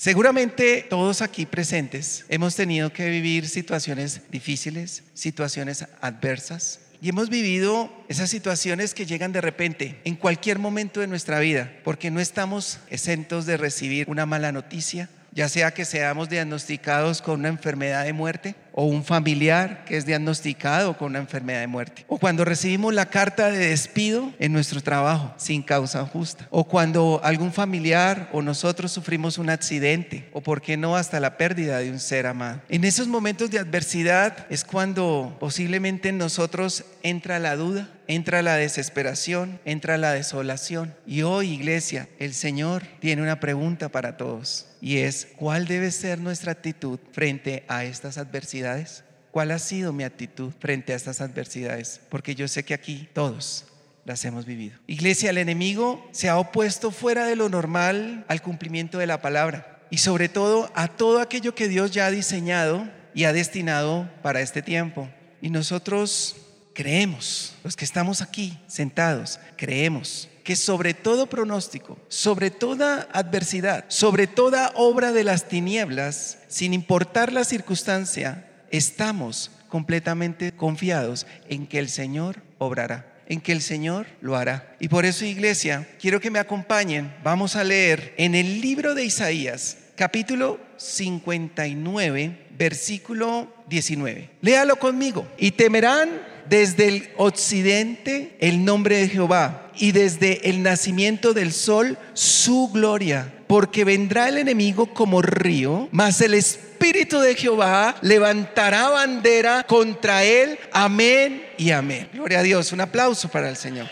Seguramente todos aquí presentes hemos tenido que vivir situaciones difíciles, situaciones adversas, y hemos vivido esas situaciones que llegan de repente, en cualquier momento de nuestra vida, porque no estamos exentos de recibir una mala noticia, ya sea que seamos diagnosticados con una enfermedad de muerte o un familiar que es diagnosticado con una enfermedad de muerte, o cuando recibimos la carta de despido en nuestro trabajo sin causa justa, o cuando algún familiar o nosotros sufrimos un accidente, o por qué no hasta la pérdida de un ser amado. En esos momentos de adversidad es cuando posiblemente en nosotros entra la duda, entra la desesperación, entra la desolación. Y hoy, iglesia, el Señor tiene una pregunta para todos y es, ¿cuál debe ser nuestra actitud frente a estas adversidades? ¿Cuál ha sido mi actitud frente a estas adversidades? Porque yo sé que aquí todos las hemos vivido. Iglesia, el enemigo se ha opuesto fuera de lo normal al cumplimiento de la palabra y sobre todo a todo aquello que Dios ya ha diseñado y ha destinado para este tiempo. Y nosotros creemos, los que estamos aquí sentados, creemos que sobre todo pronóstico, sobre toda adversidad, sobre toda obra de las tinieblas, sin importar la circunstancia, estamos completamente confiados en que el Señor obrará en que el Señor lo hará. Y por eso, iglesia, quiero que me acompañen. Vamos a leer en el libro de Isaías, capítulo 59, versículo 19. Léalo conmigo. Y temerán desde el occidente el nombre de Jehová y desde el nacimiento del sol su gloria. Porque vendrá el enemigo como río, mas el Espíritu de Jehová levantará bandera contra él. Amén y amén. Gloria a Dios. Un aplauso para el Señor.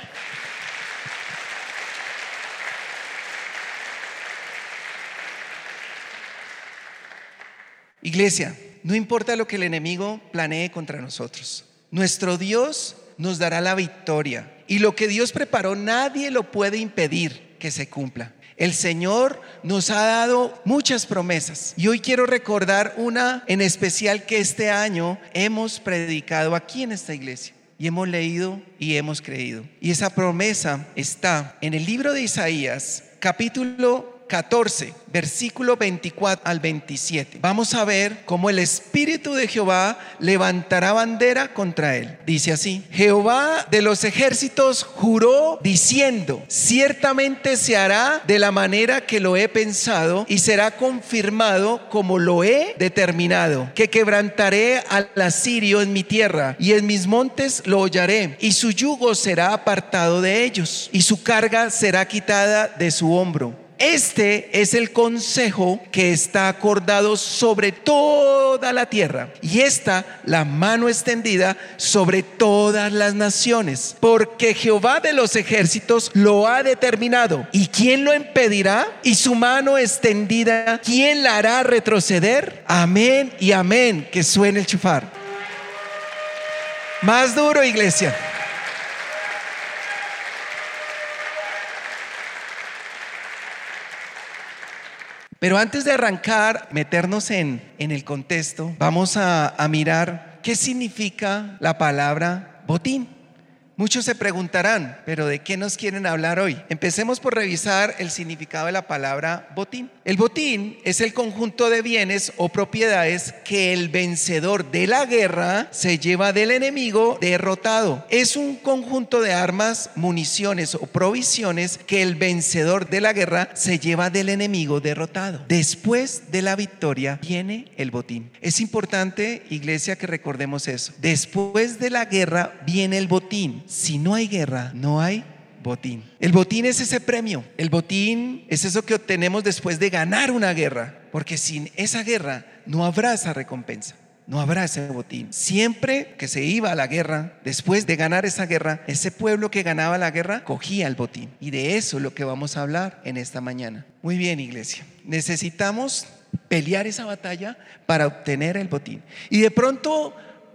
Iglesia, no importa lo que el enemigo planee contra nosotros. Nuestro Dios nos dará la victoria y lo que Dios preparó nadie lo puede impedir que se cumpla. El Señor nos ha dado muchas promesas y hoy quiero recordar una en especial que este año hemos predicado aquí en esta iglesia y hemos leído y hemos creído. Y esa promesa está en el libro de Isaías, capítulo 14 versículo 24 al 27. Vamos a ver cómo el Espíritu de Jehová levantará bandera contra él. Dice así, Jehová de los ejércitos juró diciendo, ciertamente se hará de la manera que lo he pensado y será confirmado como lo he determinado, que quebrantaré al asirio en mi tierra y en mis montes lo hollaré y su yugo será apartado de ellos y su carga será quitada de su hombro este es el consejo que está acordado sobre toda la tierra y está la mano extendida sobre todas las naciones, porque Jehová de los ejércitos lo ha determinado. ¿Y quién lo impedirá? Y su mano extendida, ¿quién la hará retroceder? Amén y amén, que suene el chufar. Más duro, iglesia. Pero antes de arrancar, meternos en, en el contexto, vamos a, a mirar qué significa la palabra botín. Muchos se preguntarán, pero ¿de qué nos quieren hablar hoy? Empecemos por revisar el significado de la palabra botín. El botín es el conjunto de bienes o propiedades que el vencedor de la guerra se lleva del enemigo derrotado. Es un conjunto de armas, municiones o provisiones que el vencedor de la guerra se lleva del enemigo derrotado. Después de la victoria viene el botín. Es importante, iglesia, que recordemos eso. Después de la guerra viene el botín si no hay guerra, no hay botín. El botín es ese premio. El botín es eso que obtenemos después de ganar una guerra. Porque sin esa guerra no habrá esa recompensa. No habrá ese botín. Siempre que se iba a la guerra, después de ganar esa guerra, ese pueblo que ganaba la guerra cogía el botín. Y de eso es lo que vamos a hablar en esta mañana. Muy bien, iglesia. Necesitamos pelear esa batalla para obtener el botín. Y de pronto,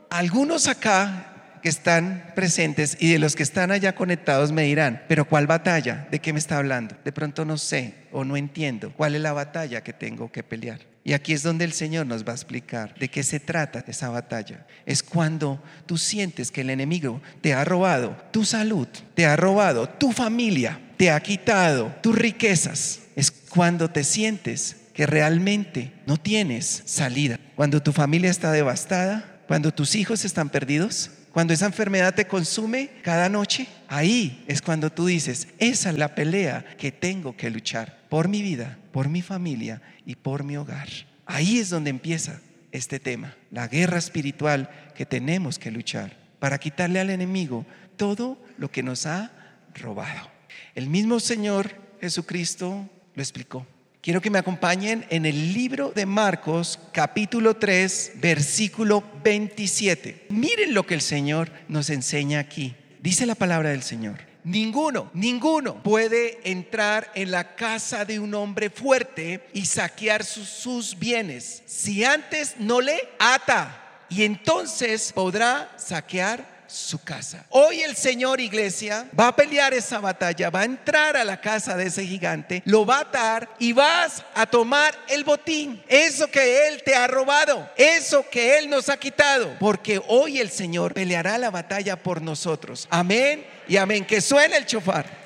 algunos acá que están presentes y de los que están allá conectados me dirán, pero ¿cuál batalla? ¿De qué me está hablando? De pronto no sé o no entiendo cuál es la batalla que tengo que pelear. Y aquí es donde el Señor nos va a explicar de qué se trata esa batalla. Es cuando tú sientes que el enemigo te ha robado tu salud, te ha robado tu familia, te ha quitado tus riquezas. Es cuando te sientes que realmente no tienes salida, cuando tu familia está devastada, cuando tus hijos están perdidos, cuando esa enfermedad te consume cada noche, ahí es cuando tú dices, esa es la pelea que tengo que luchar por mi vida, por mi familia y por mi hogar. Ahí es donde empieza este tema, la guerra espiritual que tenemos que luchar para quitarle al enemigo todo lo que nos ha robado. El mismo Señor Jesucristo lo explicó. Quiero que me acompañen en el libro de Marcos capítulo 3 versículo 27. Miren lo que el Señor nos enseña aquí. Dice la palabra del Señor. Ninguno, ninguno puede entrar en la casa de un hombre fuerte y saquear sus, sus, bienes si antes no le ata. Y entonces podrá saquear su casa. Hoy el Señor, iglesia, va a pelear esa batalla, va a entrar a la casa de ese gigante, lo va a atar y vas a tomar el botín, eso que Él te ha robado, eso que Él nos ha quitado, porque hoy el Señor peleará la batalla por nosotros. Amén y amén. Que suene el chofar.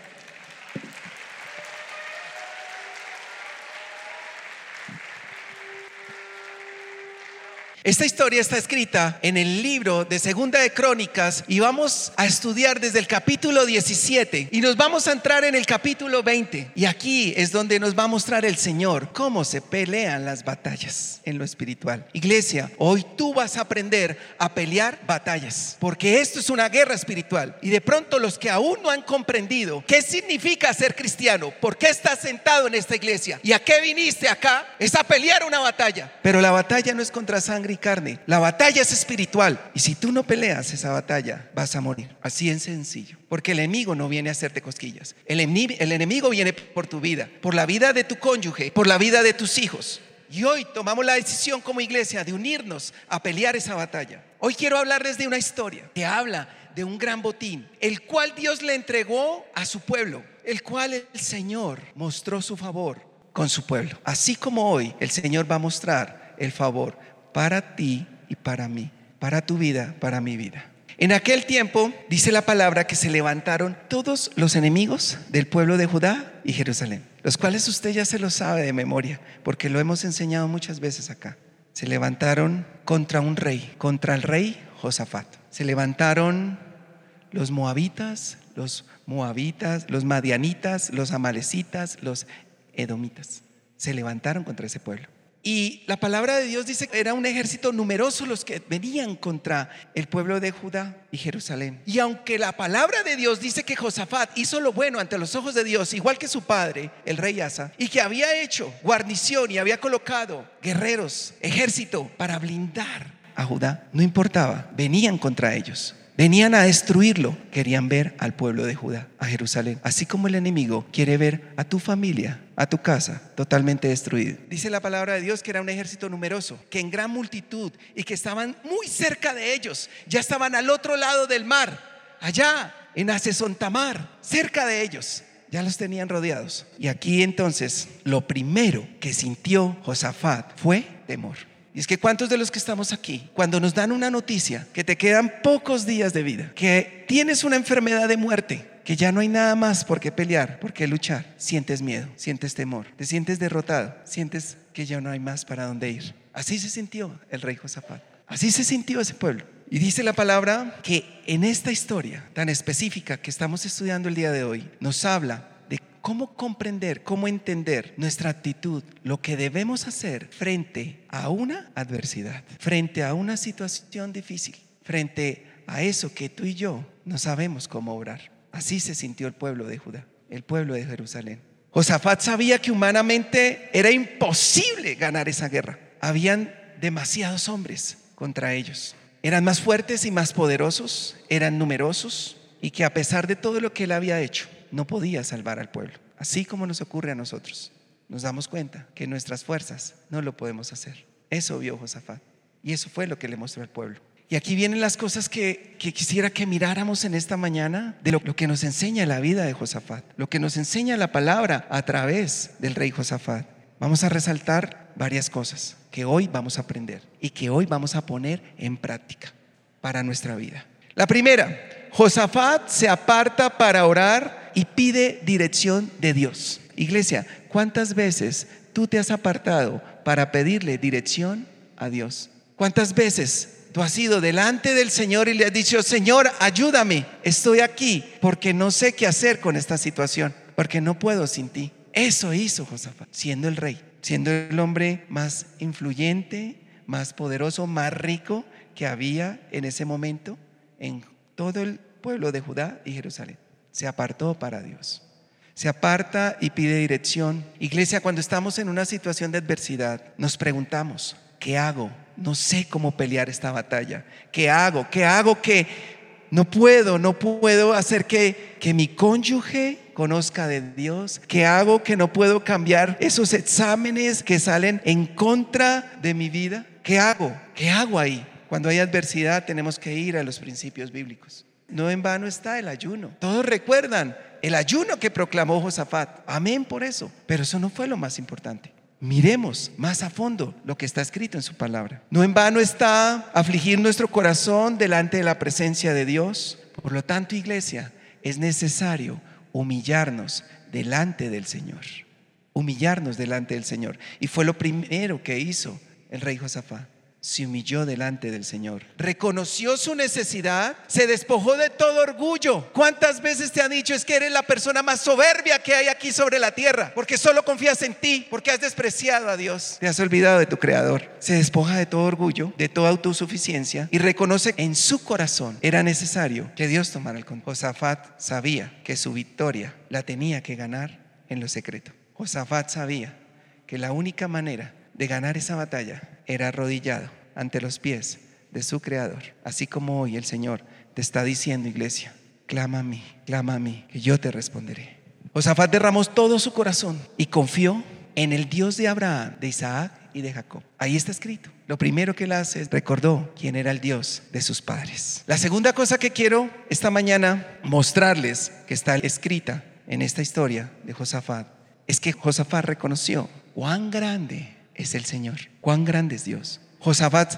Esta historia está escrita en el libro de Segunda de Crónicas y vamos a estudiar desde el capítulo 17 y nos vamos a entrar en el capítulo 20. Y aquí es donde nos va a mostrar el Señor cómo se pelean las batallas en lo espiritual. Iglesia, hoy tú vas a aprender a pelear batallas, porque esto es una guerra espiritual. Y de pronto los que aún no han comprendido qué significa ser cristiano, por qué estás sentado en esta iglesia y a qué viniste acá, es a pelear una batalla. Pero la batalla no es contra sangre carne. La batalla es espiritual. Y si tú no peleas esa batalla, vas a morir. Así en sencillo. Porque el enemigo no viene a hacerte cosquillas. El, el enemigo viene por tu vida, por la vida de tu cónyuge, por la vida de tus hijos. Y hoy tomamos la decisión como iglesia de unirnos a pelear esa batalla. Hoy quiero hablarles de una historia que habla de un gran botín, el cual Dios le entregó a su pueblo, el cual el Señor mostró su favor con su pueblo. Así como hoy el Señor va a mostrar el favor para ti y para mí, para tu vida, para mi vida. En aquel tiempo dice la palabra que se levantaron todos los enemigos del pueblo de Judá y Jerusalén, los cuales usted ya se lo sabe de memoria, porque lo hemos enseñado muchas veces acá. Se levantaron contra un rey, contra el rey Josafat. Se levantaron los moabitas, los moabitas, los madianitas, los amalecitas, los edomitas. Se levantaron contra ese pueblo. Y la palabra de Dios dice que era un ejército numeroso los que venían contra el pueblo de Judá y Jerusalén. Y aunque la palabra de Dios dice que Josafat hizo lo bueno ante los ojos de Dios, igual que su padre, el rey Asa, y que había hecho guarnición y había colocado guerreros, ejército para blindar a Judá, no importaba, venían contra ellos. Venían a destruirlo. Querían ver al pueblo de Judá, a Jerusalén. Así como el enemigo quiere ver a tu familia, a tu casa, totalmente destruido. Dice la palabra de Dios que era un ejército numeroso, que en gran multitud y que estaban muy cerca de ellos. Ya estaban al otro lado del mar, allá en Asesontamar, cerca de ellos. Ya los tenían rodeados. Y aquí entonces lo primero que sintió Josafat fue temor. Y es que cuántos de los que estamos aquí, cuando nos dan una noticia que te quedan pocos días de vida, que tienes una enfermedad de muerte, que ya no hay nada más por qué pelear, por qué luchar, sientes miedo, sientes temor, te sientes derrotado, sientes que ya no hay más para dónde ir. Así se sintió el rey Josafat. Así se sintió ese pueblo. Y dice la palabra que en esta historia tan específica que estamos estudiando el día de hoy, nos habla cómo comprender, cómo entender nuestra actitud, lo que debemos hacer frente a una adversidad, frente a una situación difícil, frente a eso que tú y yo no sabemos cómo obrar. Así se sintió el pueblo de Judá, el pueblo de Jerusalén. Josafat sabía que humanamente era imposible ganar esa guerra. Habían demasiados hombres contra ellos. Eran más fuertes y más poderosos, eran numerosos y que a pesar de todo lo que él había hecho, no podía salvar al pueblo. Así como nos ocurre a nosotros. Nos damos cuenta que nuestras fuerzas no lo podemos hacer. Eso vio Josafat. Y eso fue lo que le mostró al pueblo. Y aquí vienen las cosas que, quisiera que miráramos en esta mañana de lo, que nos enseña la vida de Josafat, lo que nos enseña la palabra a través del rey Josafat. Vamos a resaltar varias cosas que hoy vamos a aprender y que hoy vamos a poner en práctica para nuestra vida. La primera, Josafat se aparta para orar y pide dirección de Dios. Iglesia, ¿cuántas veces tú te has apartado para pedirle dirección a Dios? ¿Cuántas veces tú has ido delante del Señor y le has dicho, Señor, ayúdame, estoy aquí porque no sé qué hacer con esta situación, porque no puedo sin ti? Eso hizo Josafat, siendo el rey, siendo el hombre más influyente, más poderoso, más rico que había en ese momento en todo el pueblo de Judá y Jerusalén. Se apartó para Dios. Se aparta y pide dirección. Iglesia, cuando estamos en una situación de adversidad, nos preguntamos, ¿qué hago? No sé cómo pelear esta batalla. ¿Qué hago? ¿Qué hago que no puedo, no puedo hacer que, que mi cónyuge conozca de Dios? ¿Qué hago que no puedo cambiar esos exámenes que salen en contra de mi vida? ¿Qué hago? ¿Qué hago ahí? Cuando hay adversidad tenemos que ir a los principios bíblicos. No en vano está el ayuno. Todos recuerdan el ayuno que proclamó Josafat. Amén por eso. Pero eso no fue lo más importante. Miremos más a fondo lo que está escrito en su palabra. No en vano está afligir nuestro corazón delante de la presencia de Dios. Por lo tanto, iglesia, es necesario humillarnos delante del Señor. Humillarnos delante del Señor. Y fue lo primero que hizo el rey Josafat se humilló delante del Señor. Reconoció su necesidad, se despojó de todo orgullo. ¿Cuántas veces te han dicho es que eres la persona más soberbia que hay aquí sobre la tierra? Porque solo confías en ti, porque has despreciado a Dios. Te has olvidado de tu Creador. Se despoja de todo orgullo, de toda autosuficiencia y reconoce en su corazón era necesario que Dios tomara el control. Josafat sabía que su victoria la tenía que ganar en lo secreto. Josafat sabía que la única manera de ganar esa batalla era arrodillado ante los pies de su Creador, así como hoy el Señor te está diciendo, iglesia, clama a mí, clama a mí, que yo te responderé. Josafat derramó todo su corazón y confió en el Dios de Abraham, de Isaac y de Jacob. Ahí está escrito. Lo primero que él hace es recordó quién era el Dios de sus padres. La segunda cosa que quiero esta mañana mostrarles, que está escrita en esta historia de Josafat, es que Josafat reconoció cuán grande es el Señor. Cuán grande es Dios. Josafat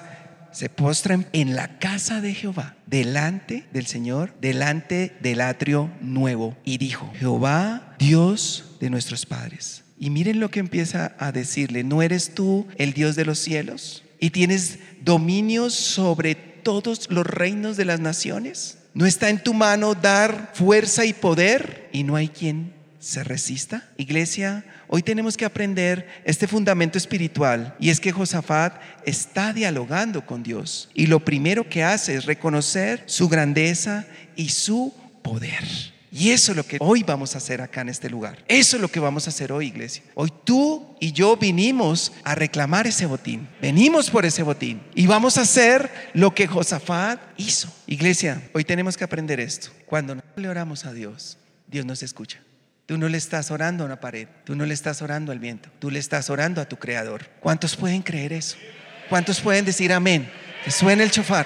se postra en la casa de Jehová, delante del Señor, delante del atrio nuevo, y dijo, Jehová, Dios de nuestros padres. Y miren lo que empieza a decirle, ¿no eres tú el Dios de los cielos? ¿Y tienes dominio sobre todos los reinos de las naciones? ¿No está en tu mano dar fuerza y poder? Y no hay quien se resista. Iglesia, Hoy tenemos que aprender este fundamento espiritual y es que Josafat está dialogando con Dios y lo primero que hace es reconocer su grandeza y su poder. Y eso es lo que hoy vamos a hacer acá en este lugar. Eso es lo que vamos a hacer hoy, iglesia. Hoy tú y yo vinimos a reclamar ese botín. Venimos por ese botín. Y vamos a hacer lo que Josafat hizo. Iglesia, hoy tenemos que aprender esto. Cuando le oramos a Dios, Dios nos escucha. Tú no le estás orando a una pared, tú no le estás orando al viento, tú le estás orando a tu creador. ¿Cuántos pueden creer eso? ¿Cuántos pueden decir amén? Que suene el chofar.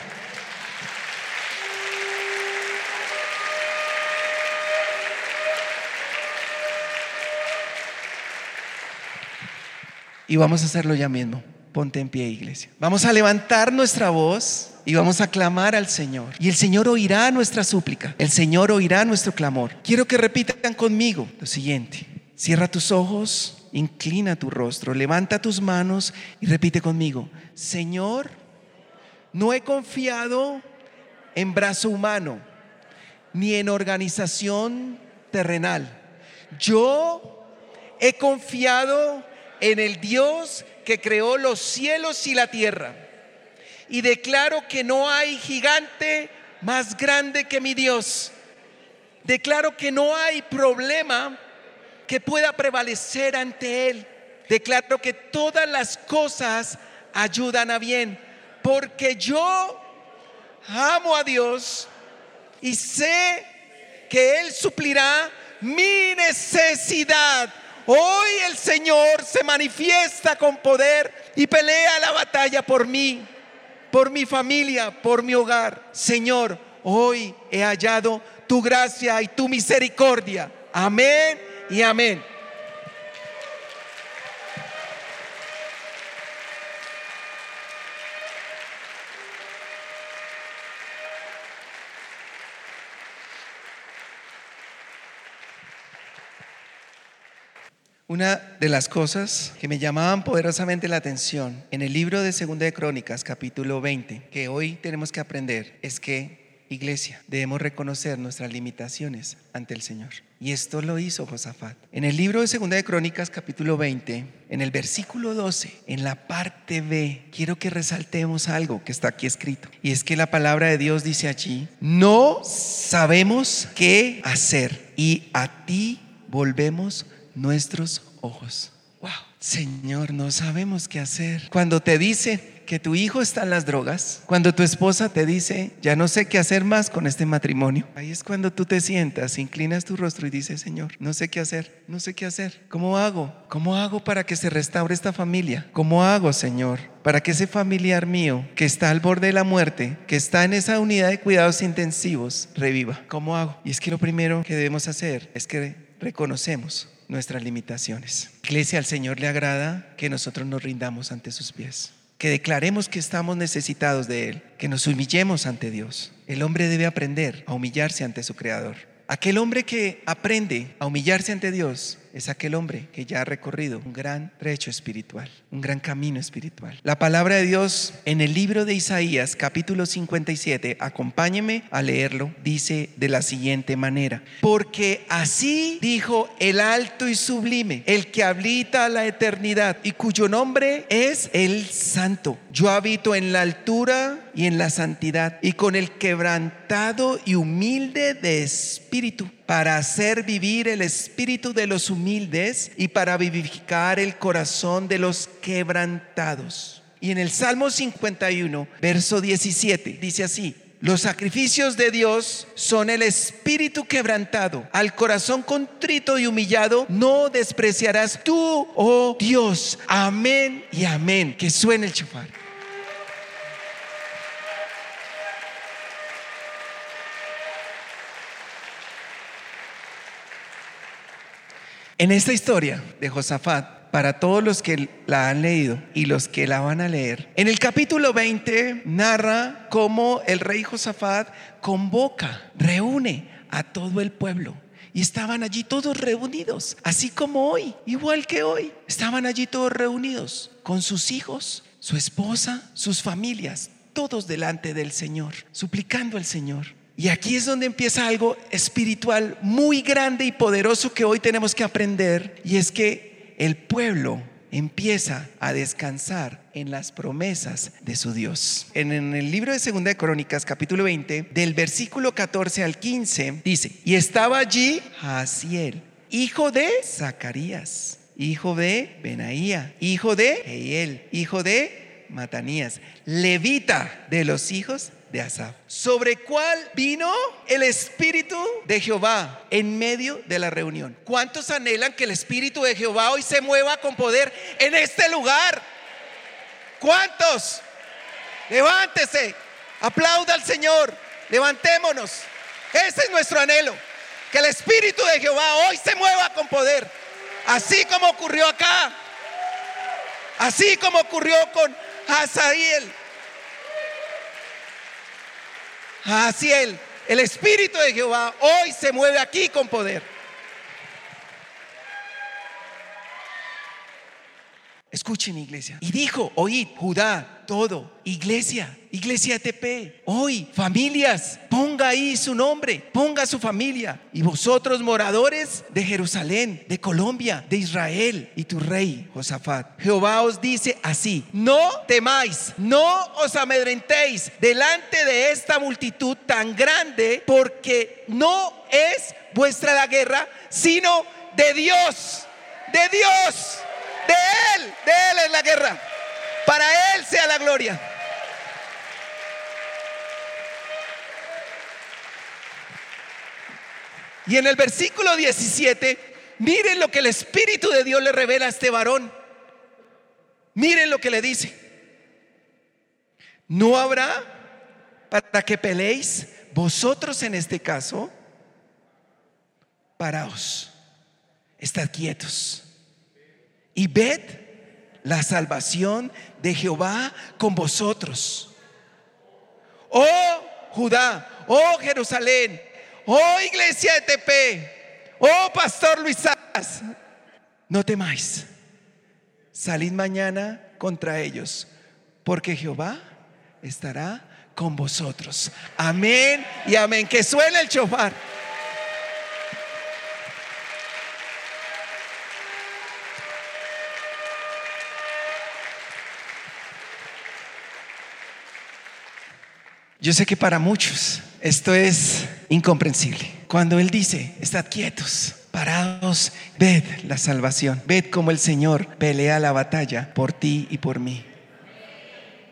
Y vamos a hacerlo ya mismo. Ponte en pie, iglesia. Vamos a levantar nuestra voz y vamos a clamar al Señor. Y el Señor oirá nuestra súplica, el Señor oirá nuestro clamor. Quiero que repitan conmigo lo siguiente. Cierra tus ojos, inclina tu rostro, levanta tus manos y repite conmigo. Señor, no he confiado en brazo humano ni en organización terrenal. Yo he confiado en el Dios que creó los cielos y la tierra y declaro que no hay gigante más grande que mi Dios. Declaro que no hay problema que pueda prevalecer ante Él. Declaro que todas las cosas ayudan a bien, porque yo amo a Dios y sé que Él suplirá mi necesidad. Hoy el Señor se manifiesta con poder y pelea la batalla por mí por mi familia, por mi hogar. Señor, hoy he hallado tu gracia y tu misericordia. Amén y amén. Una de las cosas que me llamaban poderosamente la atención en el libro de Segunda de Crónicas, capítulo 20, que hoy tenemos que aprender, es que, iglesia, debemos reconocer nuestras limitaciones ante el Señor. Y esto lo hizo Josafat. En el libro de Segunda de Crónicas, capítulo 20, en el versículo 12, en la parte B, quiero que resaltemos algo que está aquí escrito. Y es que la palabra de Dios dice allí, no sabemos qué hacer y a ti volvemos nuestros ojos. Wow, Señor, no sabemos qué hacer. Cuando te dice que tu hijo está en las drogas, cuando tu esposa te dice, ya no sé qué hacer más con este matrimonio, ahí es cuando tú te sientas, inclinas tu rostro y dices, Señor, no sé qué hacer, no sé qué hacer. ¿Cómo hago? ¿Cómo hago para que se restaure esta familia? ¿Cómo hago, Señor, para que ese familiar mío que está al borde de la muerte, que está en esa unidad de cuidados intensivos, reviva? ¿Cómo hago? Y es que lo primero que debemos hacer es que reconocemos nuestras limitaciones. Iglesia, al Señor le agrada que nosotros nos rindamos ante sus pies, que declaremos que estamos necesitados de Él, que nos humillemos ante Dios. El hombre debe aprender a humillarse ante su Creador. Aquel hombre que aprende a humillarse ante Dios es aquel hombre que ya ha recorrido un gran trecho espiritual, un gran camino espiritual. La palabra de Dios en el libro de Isaías capítulo 57, acompáñeme a leerlo, dice de la siguiente manera, porque así dijo el alto y sublime, el que habita la eternidad y cuyo nombre es el santo. Yo habito en la altura y en la santidad y con el quebrantado y humilde de espíritu para hacer vivir el espíritu de los humildes y para vivificar el corazón de los quebrantados. Y en el Salmo 51, verso 17, dice así, los sacrificios de Dios son el espíritu quebrantado. Al corazón contrito y humillado no despreciarás tú, oh Dios. Amén y amén. Que suene el chufar. En esta historia de Josafat, para todos los que la han leído y los que la van a leer, en el capítulo 20 narra cómo el rey Josafat convoca, reúne a todo el pueblo. Y estaban allí todos reunidos, así como hoy, igual que hoy. Estaban allí todos reunidos con sus hijos, su esposa, sus familias, todos delante del Señor, suplicando al Señor. Y aquí es donde empieza algo espiritual muy grande y poderoso que hoy tenemos que aprender. Y es que el pueblo empieza a descansar en las promesas de su Dios. En, el libro de Segunda de Crónicas, capítulo 20, del versículo 14 al 15, dice, y estaba allí Jaciel, hijo de Zacarías, hijo de Benaía, hijo de Eiel, hijo de Matanías, levita de los hijos de Asaf, sobre cuál vino el Espíritu de Jehová en medio de la reunión. ¿Cuántos anhelan que el Espíritu de Jehová hoy se mueva con poder en este lugar? ¿Cuántos? Levántese, aplauda al Señor, levantémonos. Ese es nuestro anhelo, que el Espíritu de Jehová hoy se mueva con poder, así como ocurrió acá, así como ocurrió con Hazael Así el, el Espíritu de Jehová hoy se mueve aquí con poder. Escuchen iglesia. Y dijo, oíd, Judá, todo, iglesia, iglesia TP, hoy, familias, ponga ahí su nombre, ponga su familia. Y vosotros moradores de Jerusalén, de Colombia, de Israel y tu rey, Josafat. Jehová os dice así, no temáis, no os amedrentéis delante de esta multitud tan grande, porque no es vuestra la guerra, sino de Dios, de Dios. De Él, de Él es la guerra. Para Él sea la gloria. Y en el versículo 17, miren lo que el Espíritu de Dios le revela a este varón. Miren lo que le dice. No habrá para que peleéis vosotros en este caso. Paraos, estad quietos y ved la salvación de Jehová con vosotros. Oh Judá, oh Jerusalén, oh iglesia de TP, oh pastor Luis no temáis, salid mañana contra ellos, porque Jehová estará con vosotros. Amén y amén. Que suene el chofar. Yo sé que para muchos esto es incomprensible. Cuando Él dice, estad quietos, parados, ved la salvación, ved cómo el Señor pelea la batalla por ti y por mí.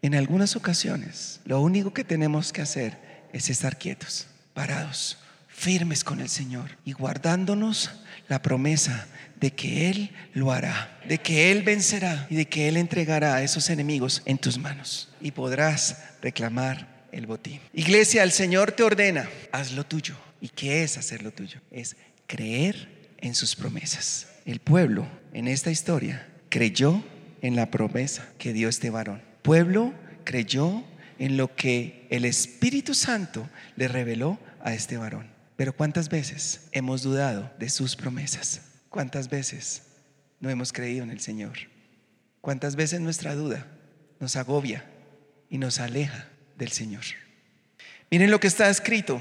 En algunas ocasiones, lo único que tenemos que hacer es estar quietos, parados, firmes con el Señor y guardándonos la promesa de que Él lo hará, de que Él vencerá y de que Él entregará a esos enemigos en tus manos y podrás reclamar el botín. Iglesia, el Señor te ordena, haz lo tuyo. ¿Y qué es hacer lo tuyo? Es creer en sus promesas. El pueblo en esta historia creyó en la promesa que dio este varón pueblo creyó en lo que el Espíritu Santo le reveló a este varón. Pero ¿cuántas veces hemos dudado de sus promesas? ¿Cuántas veces no hemos creído en el Señor? ¿Cuántas veces nuestra duda nos agobia y nos aleja del Señor? Miren lo que está escrito.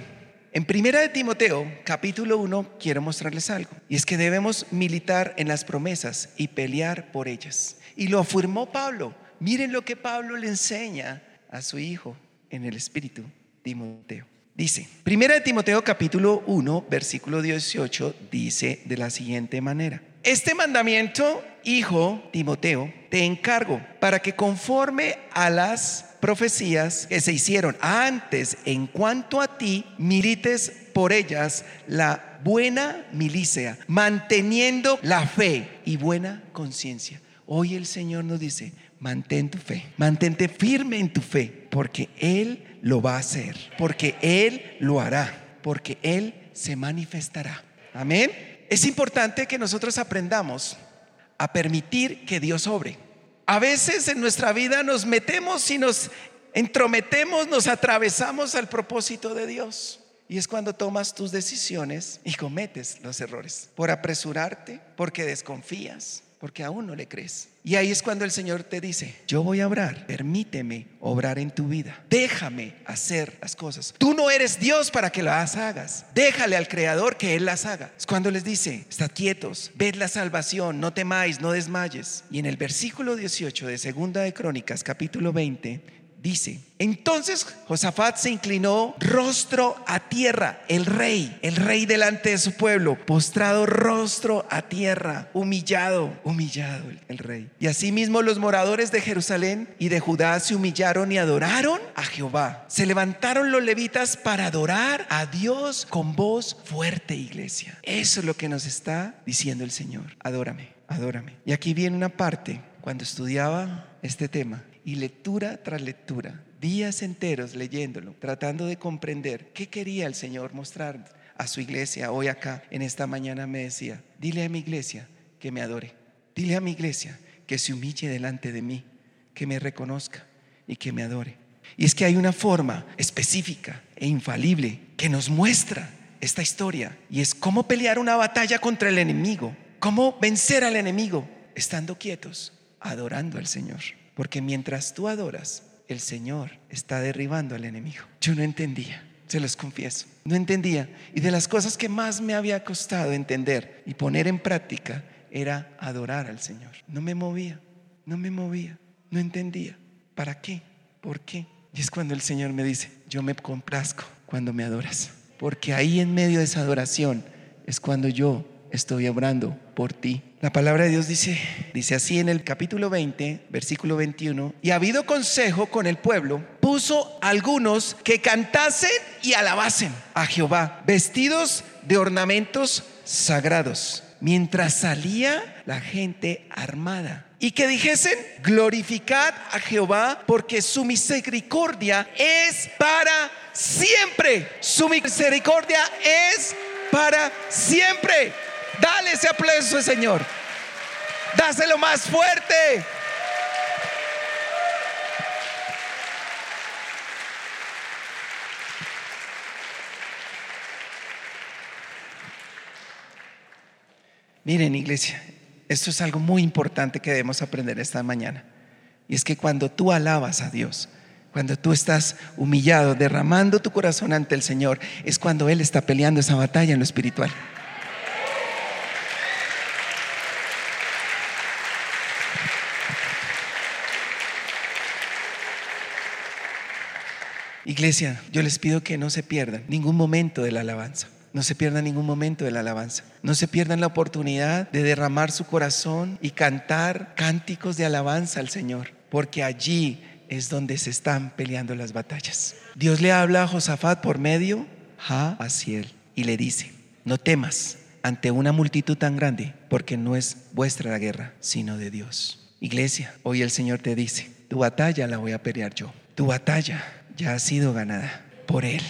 En Primera de Timoteo, capítulo 1, quiero mostrarles algo. Y es que debemos militar en las promesas y pelear por ellas. Y lo afirmó Pablo Miren lo que Pablo le enseña a su hijo en el Espíritu, Timoteo. Dice, Primera de Timoteo capítulo 1, versículo 18, dice de la siguiente manera. Este mandamiento, hijo Timoteo, te encargo para que conforme a las profecías que se hicieron antes en cuanto a ti, milites por ellas la buena milicia, manteniendo la fe y buena conciencia. Hoy el Señor nos dice, mantén tu fe, mantente firme en tu fe, porque Él lo va a hacer, porque Él lo hará, porque Él se manifestará. Amén. Es importante que nosotros aprendamos a permitir que Dios obre. A veces en nuestra vida nos metemos y nos entrometemos, nos atravesamos al propósito de Dios. Y es cuando tomas tus decisiones y cometes los errores. Por apresurarte, porque desconfías, porque aún no le crees. Y ahí es cuando el Señor te dice, yo voy a obrar, permíteme obrar en tu vida, déjame hacer las cosas. Tú no eres Dios para que las hagas, déjale al Creador que Él las haga. Es cuando les dice, estad quietos, ved la salvación, no temáis, no desmayes. Y en el versículo 18 de Segunda de Crónicas, capítulo 20, dice, entonces Josafat se inclinó rostro a tierra, el rey, el rey delante de su pueblo, postrado rostro a tierra, humillado, humillado el, rey. Y asimismo los moradores de Jerusalén y de Judá se humillaron y adoraron a Jehová. Se levantaron los levitas para adorar a Dios con voz fuerte, iglesia. Eso es lo que nos está diciendo el Señor. Adórame, adórame. Y aquí viene una parte, cuando estudiaba este tema, y lectura tras lectura, días enteros leyéndolo, tratando de comprender qué quería el Señor mostrar a su iglesia hoy acá, en esta mañana me decía, dile a mi iglesia que me adore, dile a mi iglesia que se humille delante de mí, que me reconozca y que me adore. Y es que hay una forma específica e infalible que nos muestra esta historia y es cómo pelear una batalla contra el enemigo, cómo vencer al enemigo estando quietos, adorando al Señor. Porque mientras tú adoras, el Señor está derribando al enemigo. Yo no entendía, se los confieso. No entendía. Y de las cosas que más me había costado entender y poner en práctica era adorar al Señor. No me movía, no me movía, no entendía. ¿Para qué? ¿Por qué? Y es cuando el Señor me dice, yo me complazco cuando me adoras. Porque ahí en medio de esa adoración es cuando yo estoy obrando por ti. La palabra de Dios dice, dice así en el capítulo 20, versículo 21, y ha habido consejo con el pueblo, puso algunos que cantasen y alabasen a Jehová, vestidos de ornamentos sagrados, mientras salía la gente armada. Y que dijesen, glorificad a Jehová porque su misericordia es para siempre. Su misericordia es para siempre. Dale ese aplauso, Señor. Dáselo más fuerte. Miren, iglesia, Esto es algo muy importante que debemos aprender esta mañana. Y es que cuando tú alabas a Dios, cuando tú estás humillado, derramando tu corazón ante el Señor, es cuando Él está peleando esa batalla en lo espiritual. Iglesia, yo les pido que no se pierdan ningún momento de la alabanza. No se pierdan ningún momento de la alabanza. No se pierdan la oportunidad de derramar su corazón y cantar cánticos de alabanza al Señor, porque allí es donde se están peleando las batallas. Dios le habla a Josafat por medio él y le dice, no temas ante una multitud tan grande, porque no es vuestra la guerra, sino de Dios. Iglesia, hoy el Señor te dice, tu batalla la voy a pelear yo. Tu batalla ya ha sido ganada por Él.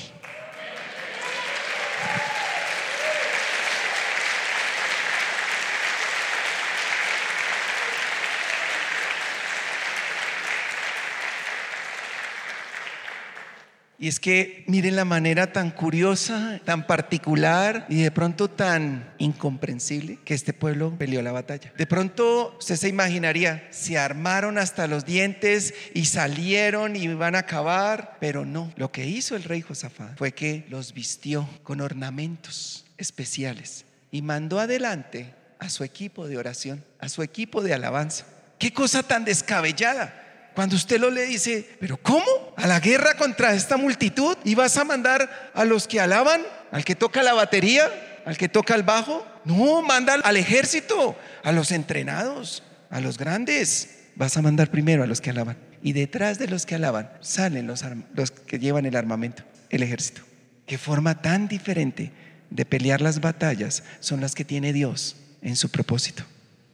Y es que miren la manera tan curiosa, tan particular y de pronto tan incomprensible que este pueblo peleó la batalla. De pronto usted se imaginaría, se armaron hasta los dientes y salieron y iban a acabar, pero no. Lo que hizo el rey Josafat fue que los vistió con ornamentos especiales y mandó adelante a su equipo de oración, a su equipo de alabanza. Qué cosa tan descabellada. Cuando usted lo le dice, pero ¿cómo? ¿A la guerra contra esta multitud? ¿Y vas a mandar a los que alaban? ¿Al que toca la batería? ¿Al que toca el bajo? No, manda al ejército, a los entrenados, a los grandes. Vas a mandar primero a los que alaban. Y detrás de los que alaban salen los, los que llevan el armamento, el ejército. Qué forma tan diferente de pelear las batallas son las que tiene Dios en su propósito,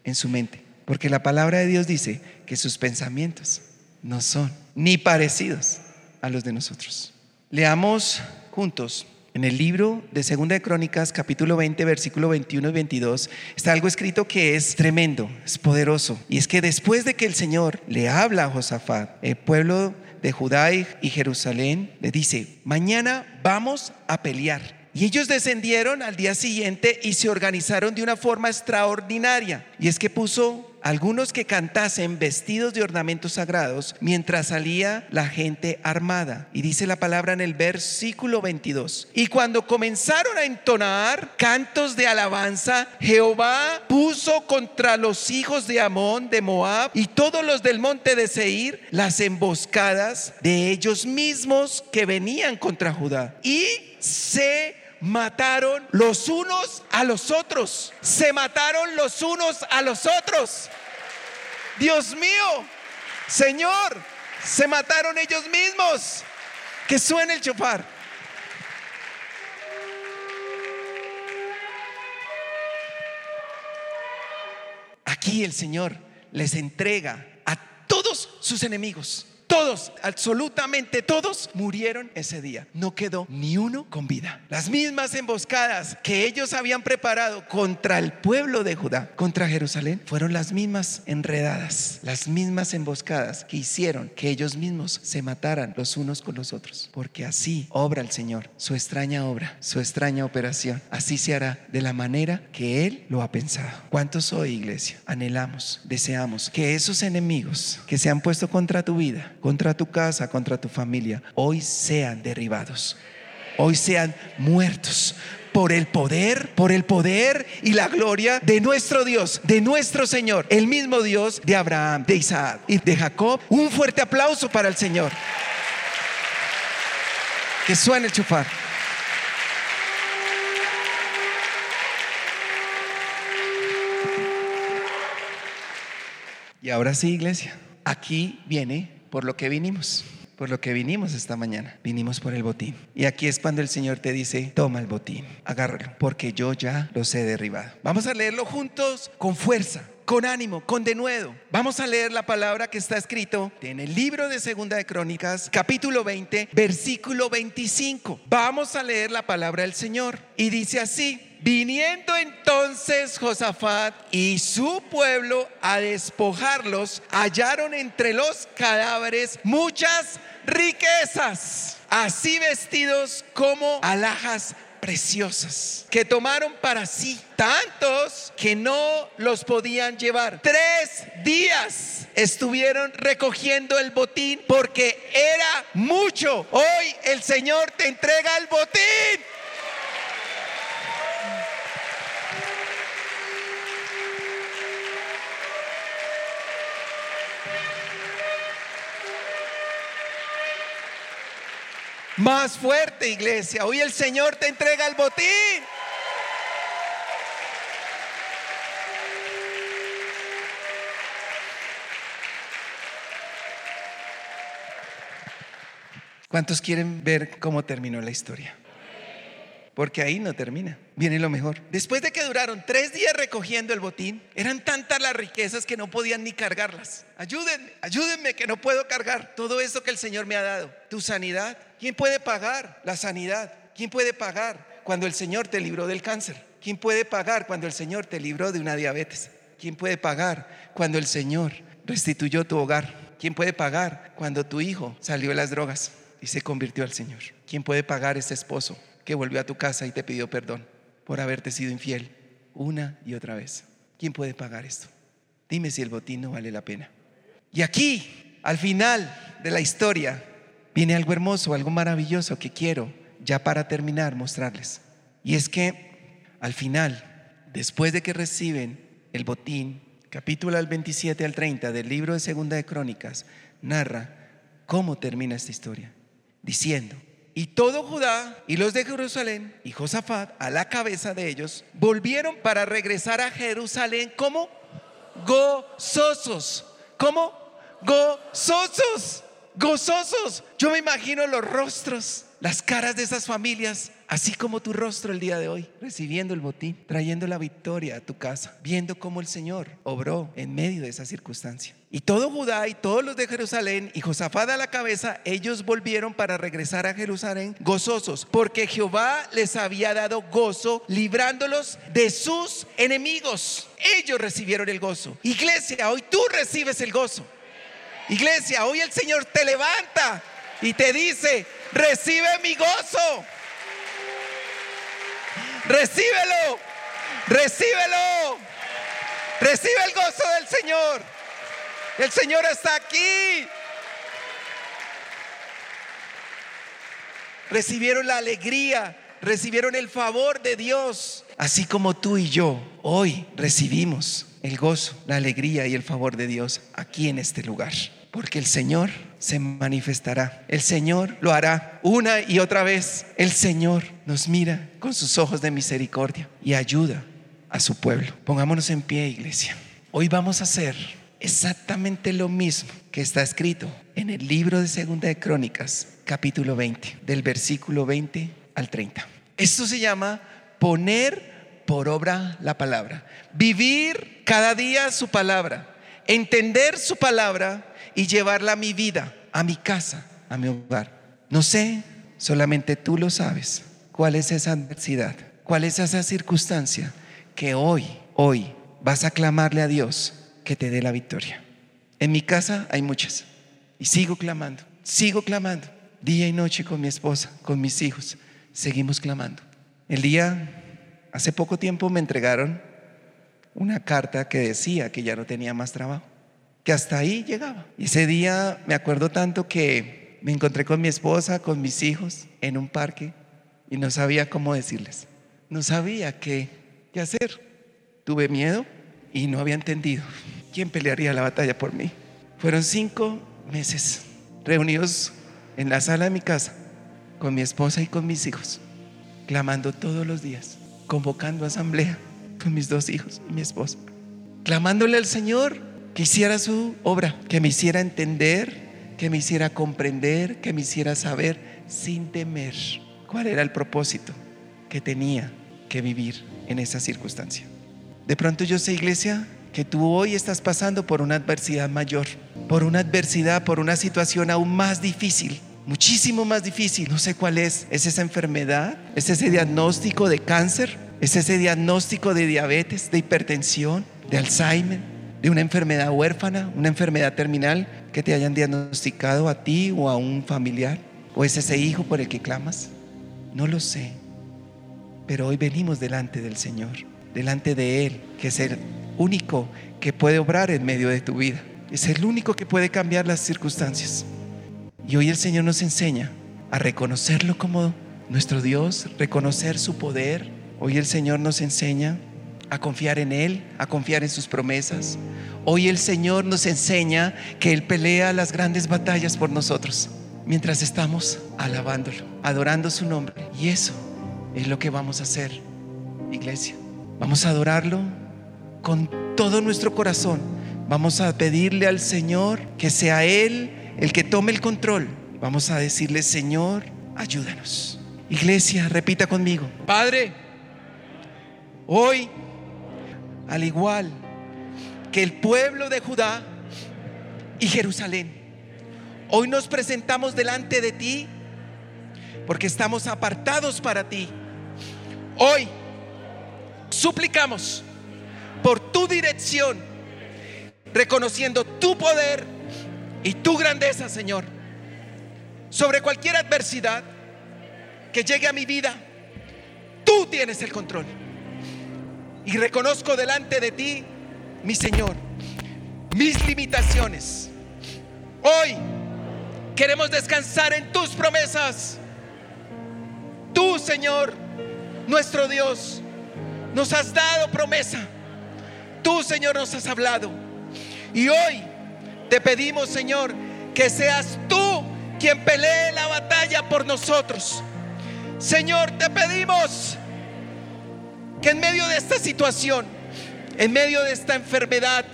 en su mente. Porque la palabra de Dios dice que sus pensamientos no son ni parecidos a los de nosotros. Leamos juntos en el libro de Segunda de Crónicas, capítulo 20, versículo 21 y 22, está algo escrito que es tremendo, es poderoso. Y es que después de que el Señor le habla a Josafat, el pueblo de Judá y Jerusalén le dice, mañana vamos a pelear. Y ellos descendieron al día siguiente y se organizaron de una forma extraordinaria. Y es que puso algunos que cantasen vestidos de ornamentos sagrados mientras salía la gente armada. Y dice la palabra en el versículo 22. Y cuando comenzaron a entonar cantos de alabanza, Jehová puso contra los hijos de Amón, de Moab y todos los del monte de Seir las emboscadas de ellos mismos que venían contra Judá. Y se mataron los unos a los otros. Se mataron los unos a los otros. Dios mío, Señor, se mataron ellos mismos. Que suene el chofar. Aquí el Señor les entrega a todos sus enemigos todos, absolutamente todos murieron ese día. No quedó ni uno con vida. Las mismas emboscadas que ellos habían preparado contra el pueblo de Judá, contra Jerusalén, fueron las mismas enredadas, las mismas emboscadas que hicieron que ellos mismos se mataran los unos con los otros. Porque así obra el Señor, su extraña obra, su extraña operación. Así se hará de la manera que Él lo ha pensado. ¿Cuántos hoy, iglesia? Anhelamos, deseamos que esos enemigos que se han puesto contra tu vida, contra tu casa, contra tu familia, hoy sean derribados, hoy sean muertos por el poder, por el poder y la gloria de nuestro Dios, de nuestro Señor, el mismo Dios de Abraham, de Isaac y de Jacob. Un fuerte aplauso para el Señor. Que suene el chufar. Y ahora sí, iglesia, aquí viene por lo que vinimos, por lo que vinimos esta mañana. Vinimos por el botín. Y aquí es cuando el Señor te dice, toma el botín, agárralo, porque yo ya los he derribado. Vamos a leerlo juntos con fuerza con ánimo, con denuedo. Vamos a leer la palabra que está escrito en el libro de Segunda de Crónicas, capítulo 20, versículo 25. Vamos a leer la palabra del Señor y dice así: Viniendo entonces Josafat y su pueblo a despojarlos, hallaron entre los cadáveres muchas riquezas, así vestidos como alhajas preciosas que tomaron para sí tantos que no los podían llevar. Tres días estuvieron recogiendo el botín porque era mucho. Hoy el Señor te entrega el botín. Más fuerte, iglesia. Hoy el Señor te entrega el botín. ¿Cuántos quieren ver cómo terminó la historia? Porque ahí no termina. Viene lo mejor. Después de que duraron tres días recogiendo el botín, eran tantas las riquezas que no podían ni cargarlas. Ayúdenme, ayúdenme que no puedo cargar todo eso que el Señor me ha dado. Tu sanidad. ¿Quién puede pagar la sanidad? ¿Quién puede pagar cuando el Señor te libró del cáncer? ¿Quién puede pagar cuando el Señor te libró de una diabetes? ¿Quién puede pagar cuando el Señor restituyó tu hogar? ¿Quién puede pagar cuando tu hijo salió de las drogas y se convirtió al Señor? ¿Quién puede pagar ese esposo que volvió a tu casa y te pidió perdón por haberte sido infiel una y otra vez. ¿Quién puede pagar esto? Dime si el botín no vale la pena. Y aquí, al final de la historia, viene algo hermoso, algo maravilloso que quiero ya para terminar mostrarles. Y es que al final, después de que reciben el botín, capítulo al 27 al 30 del libro de Segunda de Crónicas, narra cómo termina esta historia, diciendo, y todo Judá y los de Jerusalén y Josafat a la cabeza de ellos volvieron para regresar a Jerusalén como gozosos. ¿Cómo? Gozosos. Gozosos. Yo me imagino los rostros, las caras de esas familias así como tu rostro el día de hoy, recibiendo el botín, trayendo la victoria a tu casa, viendo cómo el Señor obró en medio de esa circunstancia. Y todo Judá y todos los de Jerusalén y Josafat a la cabeza, ellos volvieron para regresar a Jerusalén gozosos, porque Jehová les había dado gozo librándolos de sus enemigos. Ellos recibieron el gozo. Iglesia, hoy tú recibes el gozo. Iglesia, hoy el Señor te levanta y te dice, recibe mi gozo. Recíbelo, recíbelo. Recibe el gozo del Señor. El Señor está aquí. Recibieron la alegría, recibieron el favor de Dios, así como tú y yo hoy recibimos el gozo, la alegría y el favor de Dios aquí en este lugar. Porque el Señor se manifestará. El Señor lo hará una y otra vez. El Señor nos mira con sus ojos de misericordia y ayuda a su pueblo. Pongámonos en pie, iglesia. Hoy vamos a hacer exactamente lo mismo que está escrito en el libro de Segunda de Crónicas, capítulo 20, del versículo 20 al 30. Esto se llama poner por obra la palabra, vivir cada día su palabra, entender su palabra y llevarla a mi vida, a mi casa, a mi hogar. No sé, solamente tú lo sabes, cuál es esa adversidad, cuál es esa circunstancia que hoy, hoy vas a clamarle a Dios que te dé la victoria. En mi casa hay muchas y sigo clamando, sigo clamando, día y noche con mi esposa, con mis hijos, seguimos clamando. El día, hace poco tiempo me entregaron una carta que decía que ya no tenía más trabajo que hasta ahí llegaba. Y ese día me acuerdo tanto que me encontré con mi esposa, con mis hijos, en un parque y no sabía cómo decirles. No sabía qué, qué hacer. Tuve miedo y no había entendido quién pelearía la batalla por mí. Fueron cinco meses reunidos en la sala de mi casa con mi esposa y con mis hijos, clamando todos los días, convocando asamblea con mis dos hijos y mi esposa, clamándole al Señor que hiciera su obra, que me hiciera entender, que me hiciera comprender, que me hiciera saber sin temer cuál era el propósito que tenía que vivir en esa circunstancia. De pronto yo sé, iglesia, que tú hoy estás pasando por una adversidad mayor, por una adversidad, por una situación aún más difícil, muchísimo más difícil. No sé cuál es. ¿Es esa enfermedad? ¿Es ese diagnóstico de cáncer? ¿Es ese diagnóstico de diabetes, de hipertensión, de Alzheimer? De una enfermedad huérfana, una enfermedad terminal que te hayan diagnosticado a ti o a un familiar? ¿O es ese hijo por el que clamas? No lo sé. Pero hoy venimos delante del Señor, delante de Él, que es el único que puede obrar en medio de tu vida. Es el único que puede cambiar las circunstancias. Y hoy el Señor nos enseña a reconocerlo como nuestro Dios, reconocer su poder. Hoy el Señor nos enseña a confiar en Él, a confiar en sus promesas. Hoy el Señor nos enseña que Él pelea las grandes batallas por nosotros mientras estamos alabándolo, adorando su nombre. Y eso es lo que vamos a hacer, iglesia. Vamos a adorarlo con todo nuestro corazón. Vamos a pedirle al Señor que sea Él el que tome el control. Vamos a decirle, Señor, ayúdanos. Iglesia, repita conmigo. Padre, hoy, al igual que el pueblo de Judá y Jerusalén, hoy nos presentamos delante de ti porque estamos apartados para ti. Hoy suplicamos por tu dirección, reconociendo tu poder y tu grandeza, Señor, sobre cualquier adversidad que llegue a mi vida. Tú tienes el control. Y reconozco delante de ti, mi Señor, mis limitaciones. Hoy queremos descansar en tus promesas. Tú, Señor, nuestro Dios, nos has dado promesa. Tú, Señor, nos has hablado. Y hoy te pedimos, Señor, que seas tú quien pelee la batalla por nosotros. Señor, te pedimos que en medio de esta situación, en medio de esta enfermedad,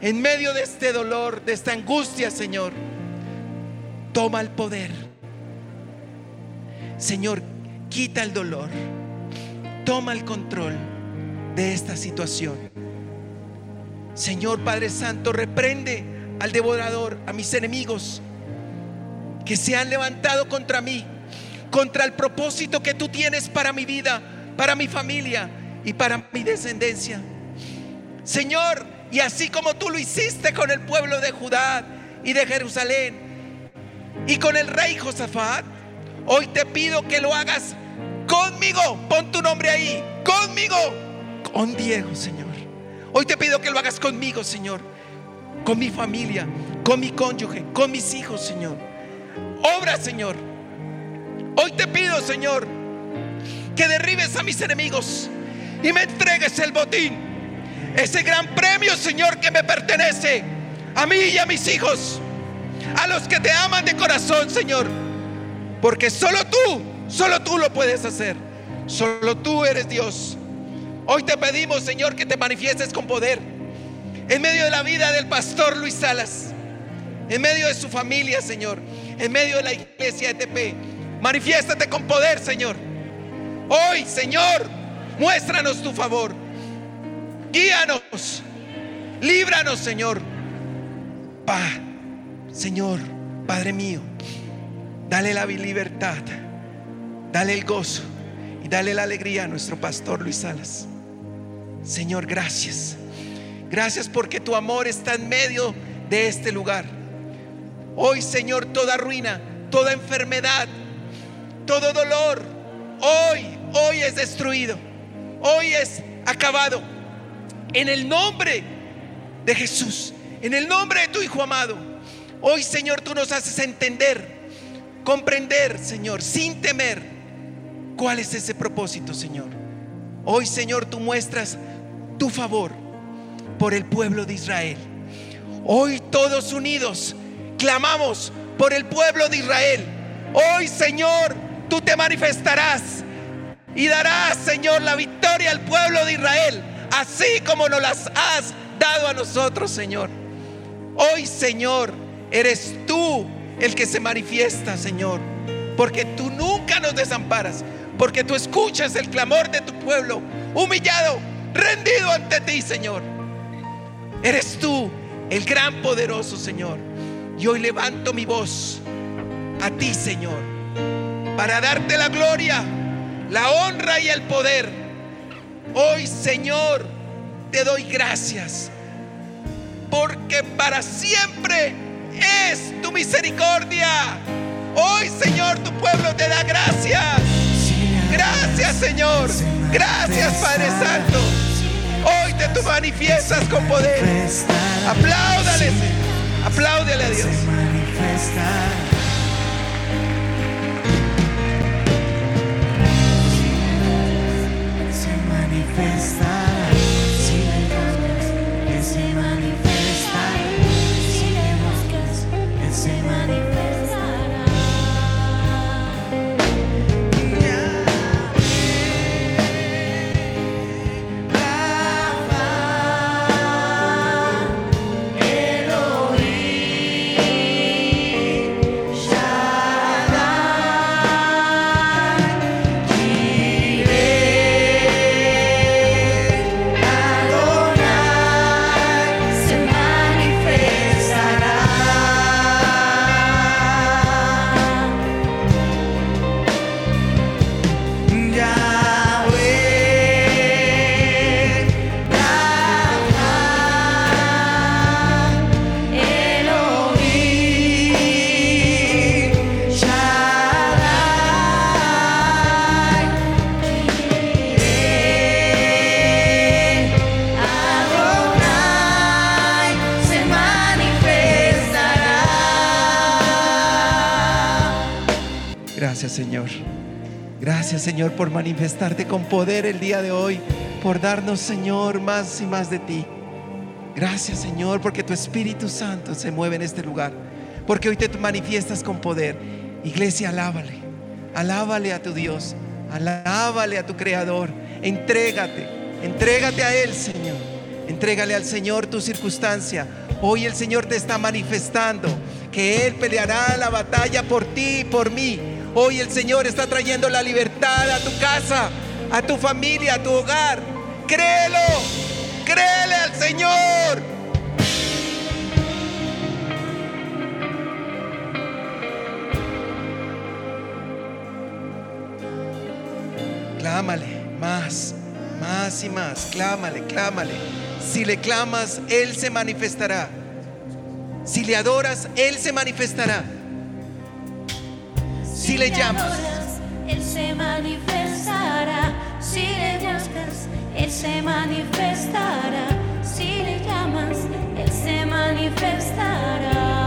en medio de este dolor, de esta angustia, Señor, toma el poder. Señor, quita el dolor toma el control de esta situación. Señor Padre Santo, reprende al devorador, a mis enemigos que se han levantado contra mí, contra el propósito que tú tienes para mi vida, para mi familia y para mi descendencia. Señor, y así como tú lo hiciste con el pueblo de Judá y de Jerusalén y con el rey Josafat, hoy te pido que lo hagas Conmigo, pon tu nombre ahí. Conmigo. Con Diego, Señor. Hoy te pido que lo hagas conmigo, Señor. Con mi familia, con mi cónyuge, con mis hijos, Señor. Obra, Señor. Hoy te pido, Señor, que derribes a mis enemigos y me entregues el botín. Ese gran premio, Señor, que me pertenece a mí y a mis hijos. A los que te aman de corazón, Señor. Porque solo tú Solo tú lo puedes hacer. Solo tú eres Dios. Hoy te pedimos, Señor, que te manifiestes con poder en medio de la vida del pastor Luis Salas, en medio de su familia, Señor, en medio de la iglesia ETP. Manifiéstate con poder, Señor. Hoy, Señor, muéstranos tu favor. Guíanos. Líbranos, Señor. Pa, Señor, Padre mío, dale la libertad Dale el gozo y dale la alegría a nuestro pastor Luis Salas. Señor, gracias. Gracias porque tu amor está en medio de este lugar. Hoy, Señor, toda ruina, toda enfermedad, todo dolor, hoy, hoy es destruido. Hoy es acabado. En el nombre de Jesús, en el nombre de tu Hijo amado. Hoy, Señor, tú nos haces entender, comprender, Señor, sin temer ¿Cuál es ese propósito, Señor? Hoy, Señor, tú muestras tu favor por el pueblo de Israel. Hoy todos unidos clamamos por el pueblo de Israel. Hoy, Señor, tú te manifestarás y darás, Señor, la victoria al pueblo de Israel, así como nos las has dado a nosotros, Señor. Hoy, Señor, eres tú el que se manifiesta, Señor, porque tú nunca nos desamparas porque tú escuchas el clamor de tu pueblo, humillado, rendido ante ti, Señor. Eres tú el gran poderoso, Señor. Y hoy levanto mi voz a ti, Señor, para darte la gloria, la honra y el poder. Hoy, Señor, te doy gracias, porque para siempre es tu misericordia. Hoy, Señor, tu pueblo te da gracias. Gracias, Señor. Gracias, Padre Santo. Hoy te tú manifiestas con poder. Apláudale. Apláudale a Dios. Manifestará Gracias, Señor, por manifestarte con poder el día de hoy, por darnos, Señor, más y más de ti. Gracias, Señor, porque tu Espíritu Santo se mueve en este lugar, porque hoy te manifiestas con poder. Iglesia, alábale, alábale a tu Dios, alábale a tu Creador, entrégate, entrégate a Él, Señor. Entrégale al Señor tu circunstancia. Hoy el Señor te está manifestando que Él peleará la batalla por ti y por mí. Hoy el Señor está trayendo la libertad a tu casa, a tu familia, a tu hogar. Créelo, créele al Señor. Clámale más, más y más. Clámale, clámale. Si le clamas, Él se manifestará. Si le adoras, Él se manifestará. Si le llamas, Él se manifestará. Si le buscas, Él se manifestará. Si le llamas, Él se manifestará.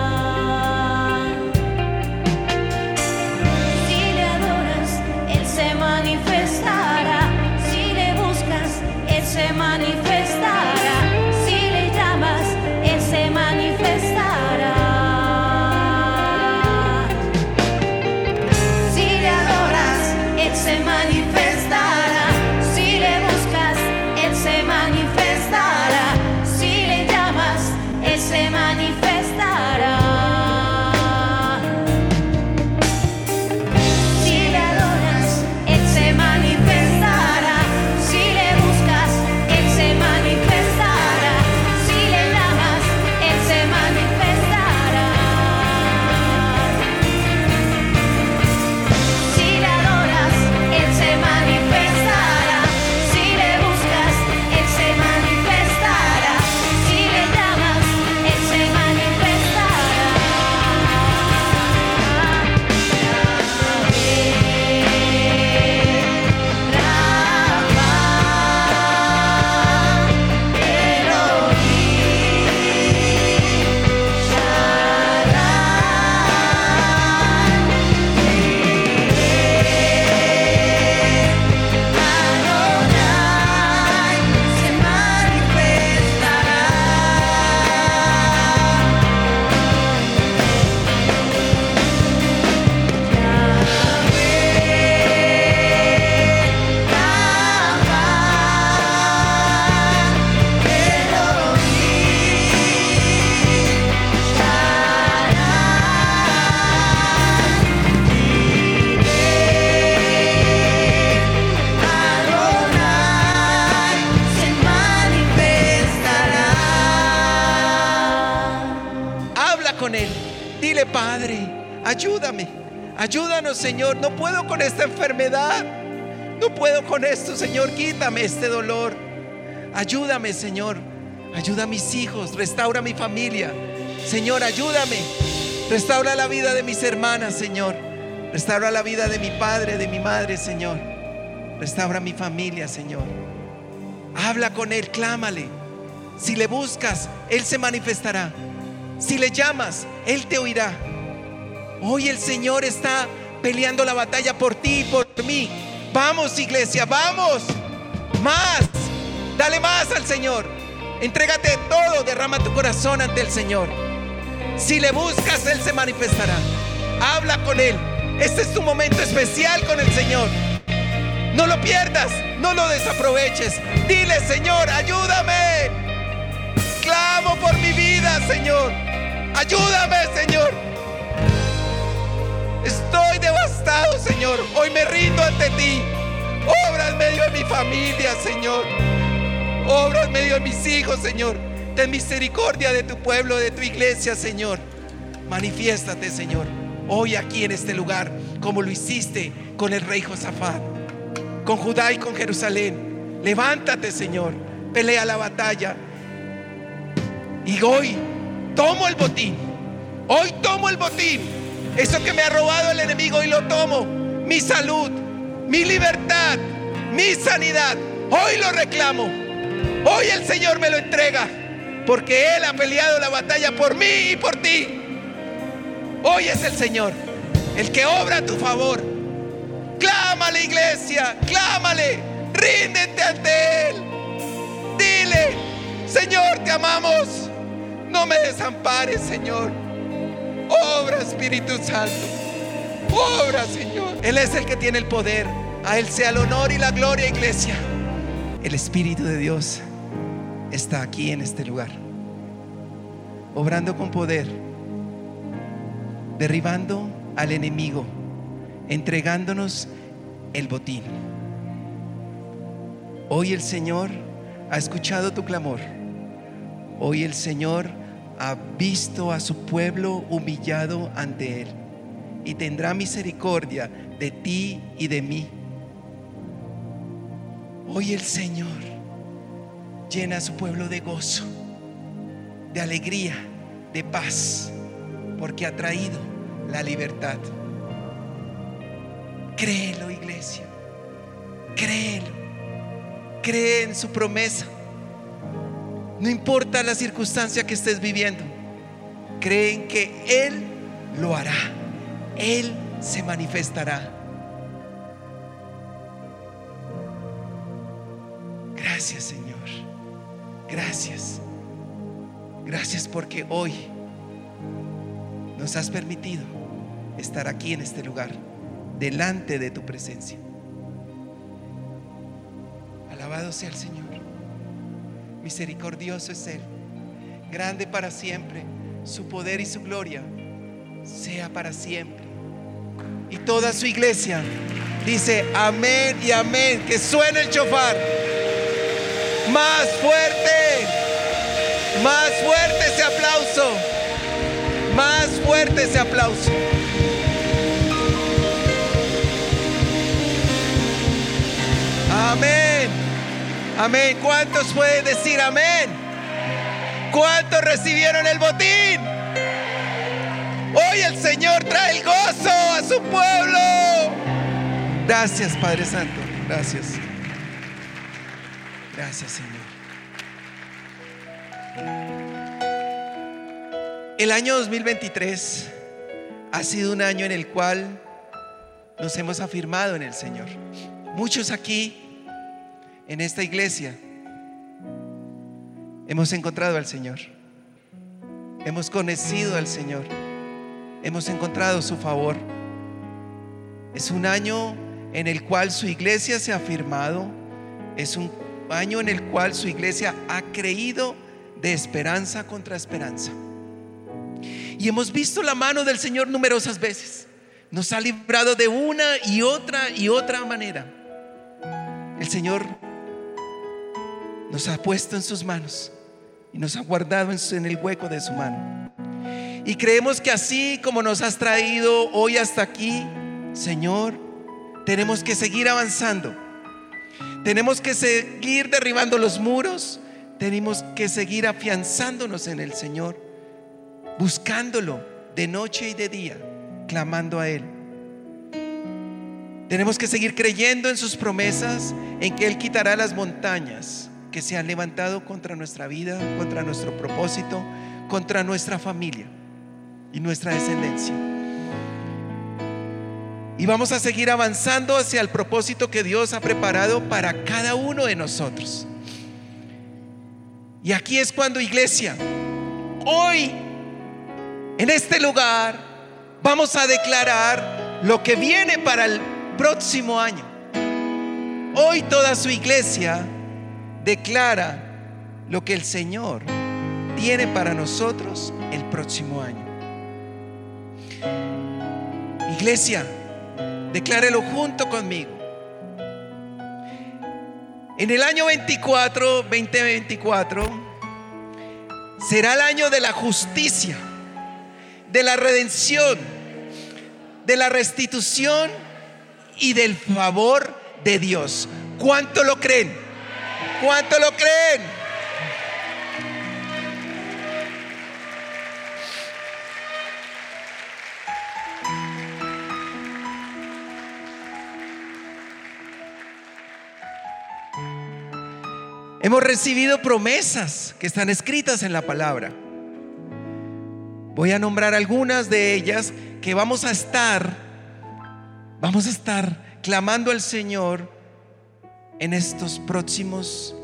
Padre, ayúdame. Ayúdanos, Señor. No puedo con esta enfermedad. No puedo con esto, Señor. Quítame este dolor. Ayúdame, Señor. Ayuda a mis hijos. Restaura mi familia. Señor, ayúdame. Restaura la vida de mis hermanas, Señor. Restaura la vida de mi padre, de mi madre, Señor. Restaura mi familia, Señor. Habla con Él, clámale. Si le buscas, Él se manifestará. Si le llamas, Él te oirá. Hoy el Señor está peleando la batalla por ti y por mí. Vamos, iglesia, vamos. Más. Dale más al Señor. Entrégate todo, derrama tu corazón ante el Señor. Si le buscas, Él se manifestará. Habla con Él. Este es tu momento especial con el Señor. No lo pierdas, no lo desaproveches. Dile, Señor, ayúdame. Clamo por mi vida, Señor. Ayúdame, Señor. Estoy devastado, Señor. Hoy me rindo ante ti. Obra en medio de mi familia, Señor. Obra en medio de mis hijos, Señor. Ten misericordia de tu pueblo, de tu iglesia, Señor. Manifiéstate, Señor. Hoy aquí en este lugar, como lo hiciste con el rey Josafat, con Judá y con Jerusalén. Levántate, Señor. Pelea la batalla. Y hoy tomo el botín. Hoy tomo el botín. Eso que me ha robado el enemigo y lo tomo. Mi salud, mi libertad, mi sanidad. Hoy lo reclamo. Hoy el Señor me lo entrega. Porque Él ha peleado la batalla por mí y por ti. Hoy es el Señor el que obra a tu favor. Clámale, iglesia, clámale. Ríndete ante Él. Dile, Señor, te amamos. No me desampares, Señor. Obra, Espíritu Santo. Obra, Señor. Él es el que tiene el poder. A Él sea el honor y la gloria, iglesia. El Espíritu de Dios está aquí en este lugar. Obrando con poder. Derribando al enemigo. Entregándonos el botín. Hoy el Señor ha escuchado tu clamor. Hoy el Señor ha visto a su pueblo humillado ante Él y tendrá misericordia de ti y de mí. Hoy el Señor llena a su pueblo de gozo, de alegría, de paz, porque ha traído la libertad. Créelo, iglesia. Créelo. Cree en su promesa. No importa la circunstancia que estés viviendo. Cree en que Él lo hará. Él se manifestará. Gracias Señor. Gracias. Gracias porque hoy nos has permitido estar aquí en este lugar, delante de tu presencia. Alabado sea el Señor. Misericordioso es Él. Grande para siempre. Su poder y su gloria sea para siempre. Y toda su iglesia dice amén y amén. Que suene el chofar. Más fuerte. Más fuerte ese aplauso. Más fuerte ese aplauso. Amén. ¿Cuántos pueden decir amén? ¿Cuántos recibieron el botín? Hoy el Señor trae el gozo a su pueblo. Gracias, Padre Santo. Gracias. Gracias, Señor. El año 2023 ha sido un año en el cual nos hemos afirmado en el Señor. Muchos aquí, en esta iglesia, hemos encontrado al Señor. Hemos conocido al Señor. Hemos encontrado su favor. Es un año en el cual su iglesia se ha afirmado. Es un año en el cual su iglesia ha creído de esperanza contra esperanza. Y hemos visto la mano del Señor numerosas veces. Nos ha librado de una y otra y otra manera. El Señor nos ha puesto en sus manos y nos ha guardado en, el hueco de su mano. Y creemos que así como nos has traído hoy hasta aquí, Señor, tenemos que seguir avanzando. Tenemos que seguir derribando los muros. Tenemos que seguir afianzándonos en el Señor buscándolo de noche y de día, clamando a Él. Tenemos que seguir creyendo en sus promesas, en que Él quitará las montañas que se han levantado contra nuestra vida, contra nuestro propósito, contra nuestra familia y nuestra descendencia. Y vamos a seguir avanzando hacia el propósito que Dios ha preparado para cada uno de nosotros. Y aquí es cuando iglesia, hoy, en este lugar, vamos a declarar lo que viene para el próximo año. Hoy toda su iglesia declara lo que el Señor tiene para nosotros el próximo año. Iglesia, declárelo junto conmigo. En el año 24, 2024, será el año de la justicia, de la redención, de la restitución y del favor de Dios. ¿Cuánto lo creen? ¿Cuánto lo creen? Hemos recibido promesas que están escritas en la palabra. Voy a nombrar algunas de ellas que vamos a estar, vamos a estar clamando al Señor en estos próximos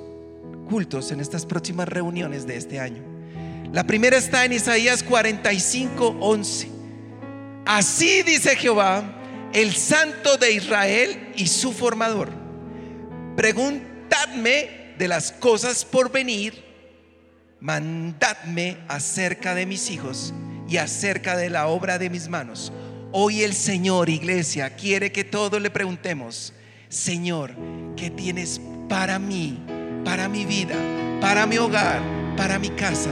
cultos, en estas próximas reuniones de este año. La primera está en Isaías 45, 11. Así dice Jehová, el Santo de Israel y su formador. Preguntadme de las cosas por venir, mandadme acerca de mis hijos y acerca de la obra de mis manos. Hoy el Señor, iglesia, quiere que todos le preguntemos, Señor, ¿qué tienes para mí, para mi vida, para mi hogar, para mi casa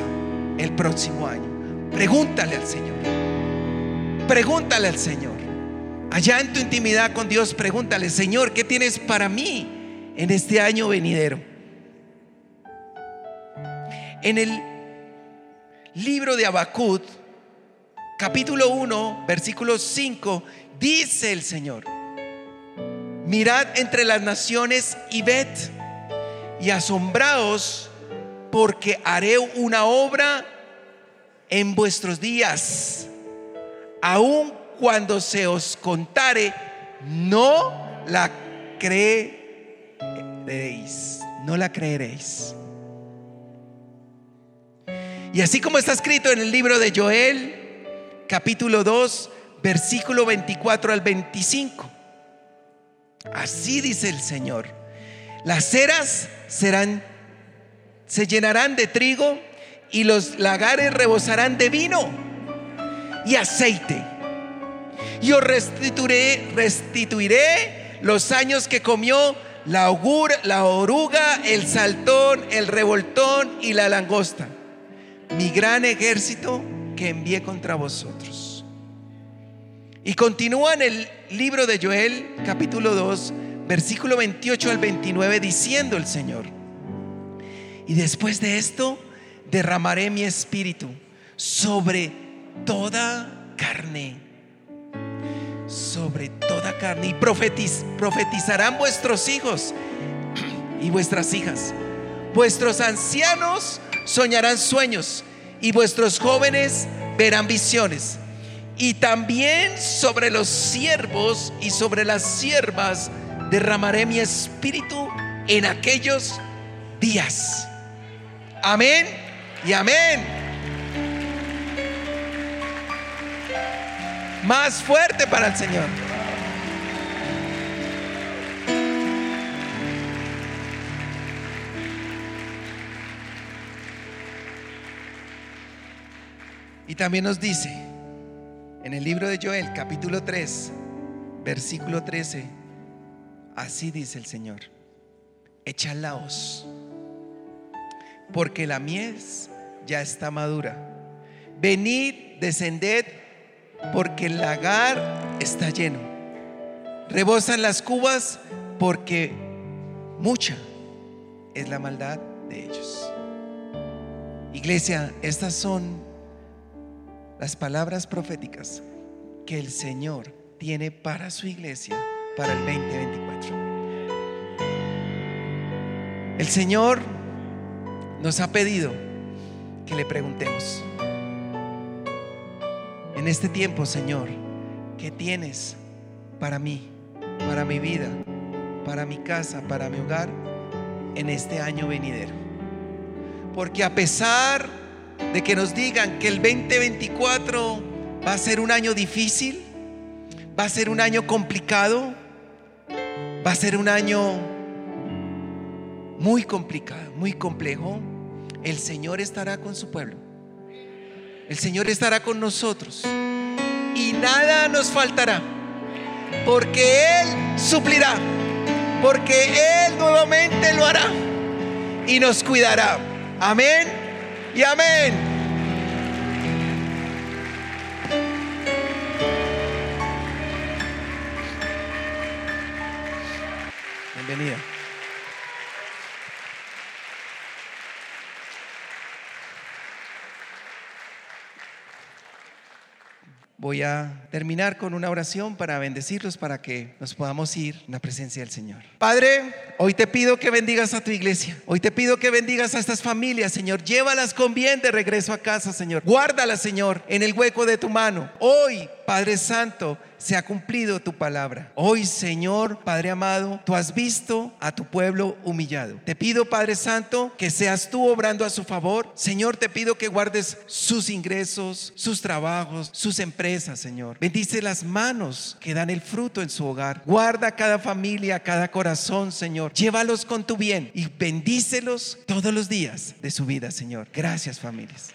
el próximo año? Pregúntale al Señor. Pregúntale al Señor. Allá en tu intimidad con Dios, pregúntale, Señor, ¿qué tienes para mí en este año venidero? En el libro de Habacuc, capítulo 1, versículo 5, dice el Señor, mirad entre las naciones y ved y asombraos porque haré una obra en vuestros días, aun cuando se os contare, no la creeréis, no la creeréis. Y así como está escrito en el libro de Joel, capítulo 2, versículo 24 al 25. Así dice el Señor. Las ceras serán se llenarán de trigo y los lagares rebosarán de vino y aceite. Y os restituiré, restituiré los años que comió la, la oruga, el saltón, el revoltón y la langosta mi gran ejército que envié contra vosotros. Y continúa en el libro de Joel, capítulo 2, versículo 28 al 29, diciendo el Señor, y después de esto derramaré mi espíritu sobre toda carne, sobre toda carne, y profetiz, profetizarán vuestros hijos y vuestras hijas, vuestros ancianos soñarán sueños y vuestros jóvenes verán visiones. Y también sobre los siervos y sobre las siervas derramaré mi espíritu en aquellos días. Amén y amén. Más fuerte para el Señor. Y también nos dice en el libro de Joel, capítulo 3, versículo 13, así dice el Señor, echalaos, porque la mies ya está madura. Venid, descended, porque el lagar está lleno. Rebosan las cubas, porque mucha es la maldad de ellos. Iglesia, estas son las palabras proféticas que el Señor tiene para su iglesia para el 2024. El Señor nos ha pedido que le preguntemos, en este tiempo, Señor, ¿qué tienes para mí, para mi vida, para mi casa, para mi hogar en este año venidero? Porque a pesar de que nos digan que el 2024 va a ser un año difícil, va a ser un año complicado, va a ser un año muy complicado, muy complejo, el Señor estará con su pueblo. El Señor estará con nosotros y nada nos faltará, porque Él suplirá, porque Él nuevamente lo hará y nos cuidará. Amén y amén. Bienvenida. Voy a terminar con una oración para bendecirlos, para que nos podamos ir en la presencia del Señor. Padre, hoy te pido que bendigas a tu iglesia. Hoy te pido que bendigas a estas familias, Señor. Llévalas con bien de regreso a casa, Señor. Guárdalas, Señor, en el hueco de tu mano. Hoy, Padre Santo, se ha cumplido tu palabra. Hoy, Señor, Padre amado, tú has visto a tu pueblo humillado. Te pido, Padre Santo, que seas tú obrando a su favor. Señor, te pido que guardes sus ingresos, sus trabajos, sus empresas, Señor. Bendice las manos que dan el fruto en su hogar. Guarda cada familia, cada corazón, Señor. Llévalos con tu bien y bendícelos todos los días de su vida, Señor. Gracias, familias.